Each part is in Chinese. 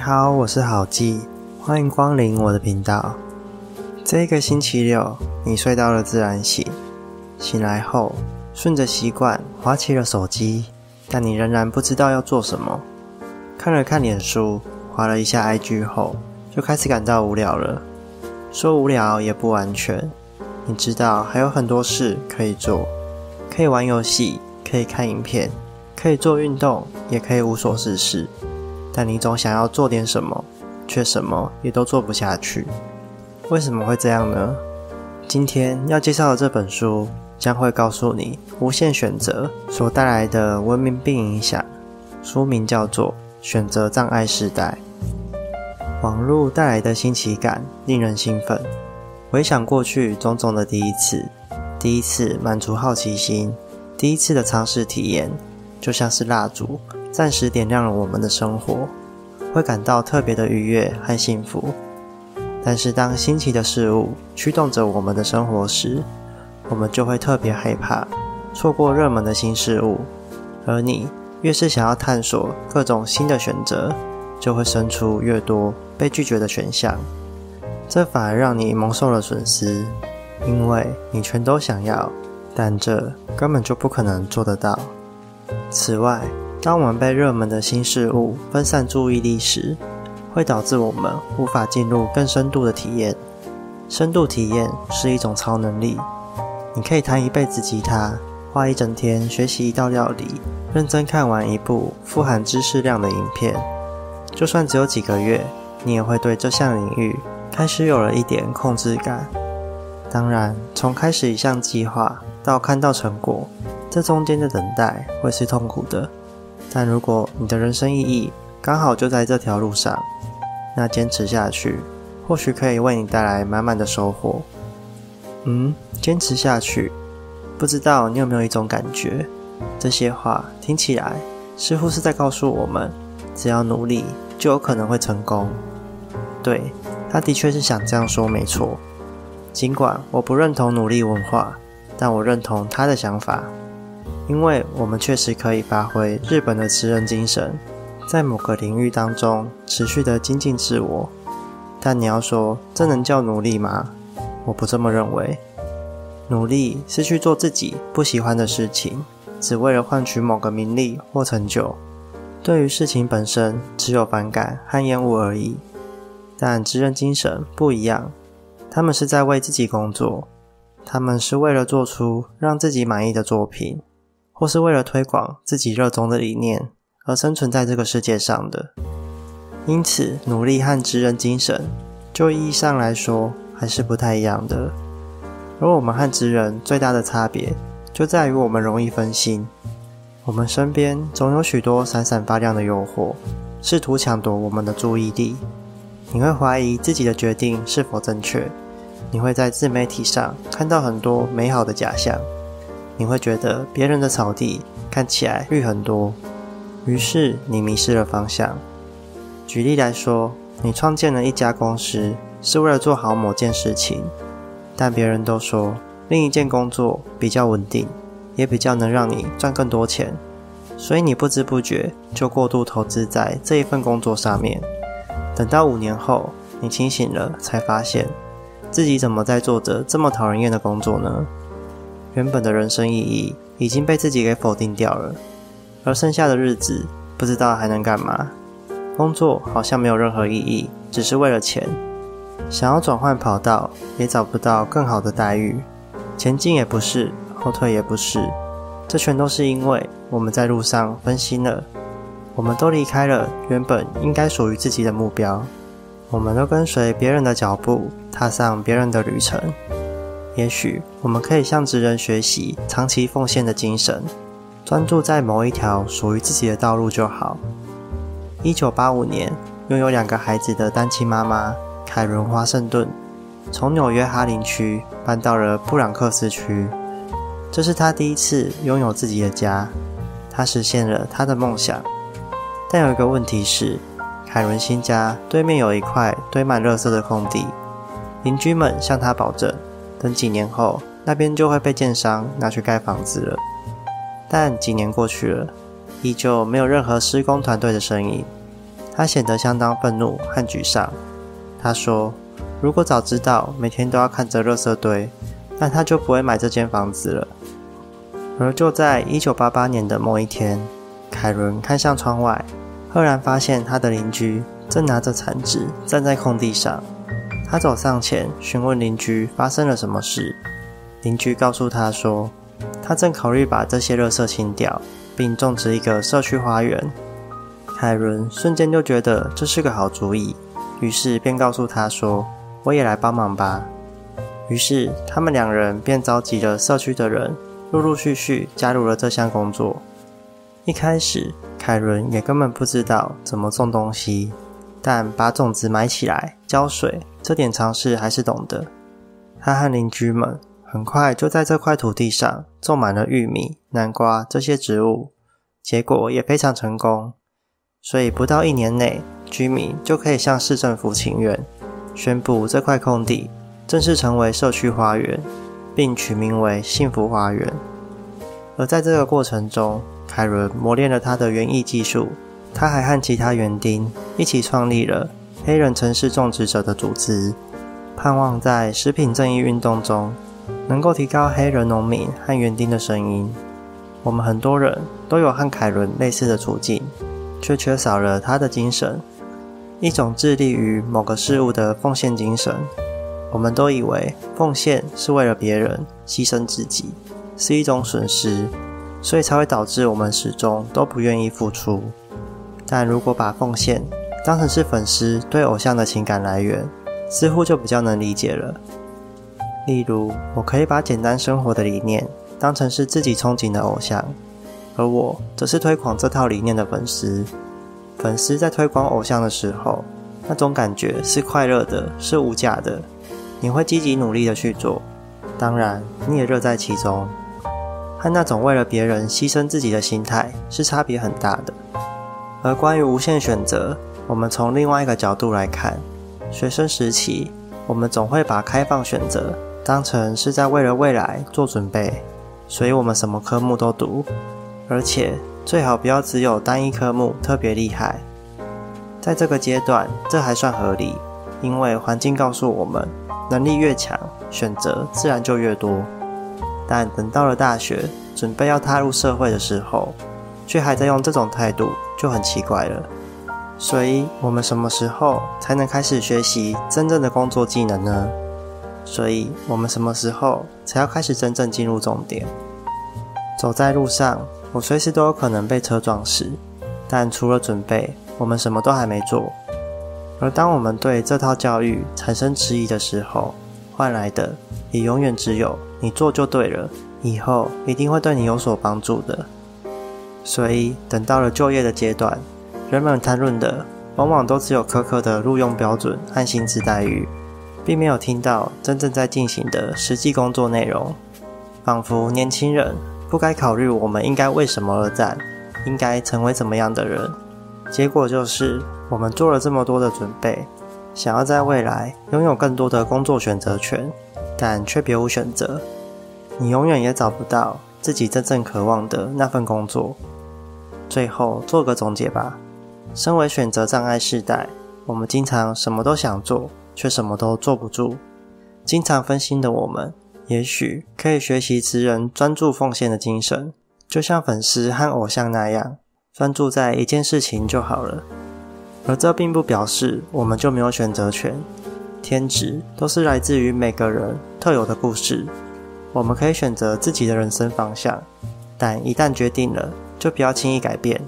你好，我是好记，欢迎光临我的频道。这个星期六，你睡到了自然醒，醒来后顺着习惯划起了手机，但你仍然不知道要做什么。看了看脸书，划了一下 IG 后，就开始感到无聊了。说无聊也不完全，你知道还有很多事可以做，可以玩游戏，可以看影片，可以做运动，也可以无所事事。但你总想要做点什么，却什么也都做不下去。为什么会这样呢？今天要介绍的这本书将会告诉你无限选择所带来的文明病影响。书名叫做《选择障碍时代》。网络带来的新奇感令人兴奋。回想过去种种的第一次，第一次满足好奇心，第一次的尝试体验，就像是蜡烛。暂时点亮了我们的生活，会感到特别的愉悦和幸福。但是，当新奇的事物驱动着我们的生活时，我们就会特别害怕错过热门的新事物。而你越是想要探索各种新的选择，就会生出越多被拒绝的选项。这反而让你蒙受了损失，因为你全都想要，但这根本就不可能做得到。此外，当我们被热门的新事物分散注意力时，会导致我们无法进入更深度的体验。深度体验是一种超能力。你可以弹一辈子吉他，花一整天学习一道料理，认真看完一部富含知识量的影片。就算只有几个月，你也会对这项领域开始有了一点控制感。当然，从开始一项计划到看到成果，这中间的等待会是痛苦的。但如果你的人生意义刚好就在这条路上，那坚持下去，或许可以为你带来满满的收获。嗯，坚持下去，不知道你有没有一种感觉？这些话听起来似乎是在告诉我们，只要努力，就有可能会成功。对，他的确是想这样说，没错。尽管我不认同努力文化，但我认同他的想法。因为我们确实可以发挥日本的持人精神，在某个领域当中持续的精进自我。但你要说这能叫努力吗？我不这么认为。努力是去做自己不喜欢的事情，只为了换取某个名利或成就。对于事情本身只有反感和厌恶而已。但职人精神不一样，他们是在为自己工作，他们是为了做出让自己满意的作品。或是为了推广自己热衷的理念而生存在这个世界上的，因此努力和职人精神，就意义上来说还是不太一样的。而我们和职人最大的差别，就在于我们容易分心，我们身边总有许多闪闪发亮的诱惑，试图抢夺我们的注意力。你会怀疑自己的决定是否正确，你会在自媒体上看到很多美好的假象。你会觉得别人的草地看起来绿很多，于是你迷失了方向。举例来说，你创建了一家公司是为了做好某件事情，但别人都说另一件工作比较稳定，也比较能让你赚更多钱，所以你不知不觉就过度投资在这一份工作上面。等到五年后，你清醒了，才发现自己怎么在做着这么讨人厌的工作呢？原本的人生意义已经被自己给否定掉了，而剩下的日子不知道还能干嘛。工作好像没有任何意义，只是为了钱。想要转换跑道，也找不到更好的待遇。前进也不是，后退也不是，这全都是因为我们在路上分心了。我们都离开了原本应该属于自己的目标，我们都跟随别人的脚步，踏上别人的旅程。也许我们可以向职人学习长期奉献的精神，专注在某一条属于自己的道路就好。一九八五年，拥有两个孩子的单亲妈妈凯伦·华盛顿，从纽约哈林区搬到了布朗克斯区，这是她第一次拥有自己的家。她实现了她的梦想，但有一个问题是，凯伦新家对面有一块堆满垃圾的空地，邻居们向她保证。等几年后，那边就会被建商拿去盖房子了。但几年过去了，依旧没有任何施工团队的身影。他显得相当愤怒和沮丧。他说：“如果早知道每天都要看着垃圾堆，那他就不会买这间房子了。”而就在一九八八年的某一天，凯伦看向窗外，赫然发现他的邻居正拿着铲子站在空地上。他走上前询问邻居发生了什么事。邻居告诉他说，他正考虑把这些垃圾清掉，并种植一个社区花园。凯伦瞬间就觉得这是个好主意，于是便告诉他说：“我也来帮忙吧。”于是他们两人便召集了社区的人。陆陆续续加入了这项工作。一开始，凯伦也根本不知道怎么种东西，但把种子埋起来、浇水，这点常识还是懂的。他和邻居们很快就在这块土地上种满了玉米、南瓜这些植物，结果也非常成功。所以不到一年内，居民就可以向市政府请愿，宣布这块空地正式成为社区花园。并取名为“幸福花园”。而在这个过程中，凯伦磨练了他的园艺技术。他还和其他园丁一起创立了黑人城市种植者的组织，盼望在食品正义运动中能够提高黑人农民和园丁的声音。我们很多人都有和凯伦类似的处境，却缺少了他的精神——一种致力于某个事物的奉献精神。我们都以为奉献是为了别人，牺牲自己是一种损失，所以才会导致我们始终都不愿意付出。但如果把奉献当成是粉丝对偶像的情感来源，似乎就比较能理解了。例如，我可以把简单生活的理念当成是自己憧憬的偶像，而我则是推广这套理念的粉丝。粉丝在推广偶像的时候，那种感觉是快乐的，是无价的。你会积极努力的去做，当然你也乐在其中，和那种为了别人牺牲自己的心态是差别很大的。而关于无限选择，我们从另外一个角度来看，学生时期我们总会把开放选择当成是在为了未来做准备，所以我们什么科目都读，而且最好不要只有单一科目特别厉害。在这个阶段，这还算合理，因为环境告诉我们。能力越强，选择自然就越多。但等到了大学，准备要踏入社会的时候，却还在用这种态度，就很奇怪了。所以，我们什么时候才能开始学习真正的工作技能呢？所以我们什么时候才要开始真正进入重点？走在路上，我随时都有可能被车撞死。但除了准备，我们什么都还没做。而当我们对这套教育产生迟疑的时候，换来的也永远只有你做就对了，以后一定会对你有所帮助的。所以，等到了就业的阶段，人们谈论的往往都只有苛刻的录用标准和薪资待遇，并没有听到真正在进行的实际工作内容。仿佛年轻人不该考虑我们应该为什么而战，应该成为怎么样的人。结果就是。我们做了这么多的准备，想要在未来拥有更多的工作选择权，但却别无选择。你永远也找不到自己真正渴望的那份工作。最后做个总结吧。身为选择障碍世代，我们经常什么都想做，却什么都坐不住。经常分心的我们，也许可以学习职人专注奉献的精神，就像粉丝和偶像那样，专注在一件事情就好了。而这并不表示我们就没有选择权。天职都是来自于每个人特有的故事。我们可以选择自己的人生方向，但一旦决定了，就不要轻易改变，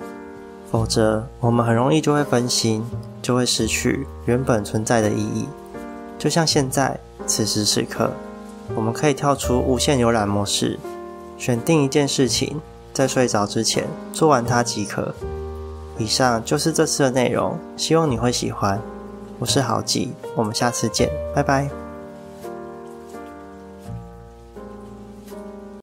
否则我们很容易就会分心，就会失去原本存在的意义。就像现在此时此刻，我们可以跳出无限浏览模式，选定一件事情，在睡着之前做完它即可。以上就是这次的内容，希望你会喜欢。我是郝记，我们下次见，拜拜。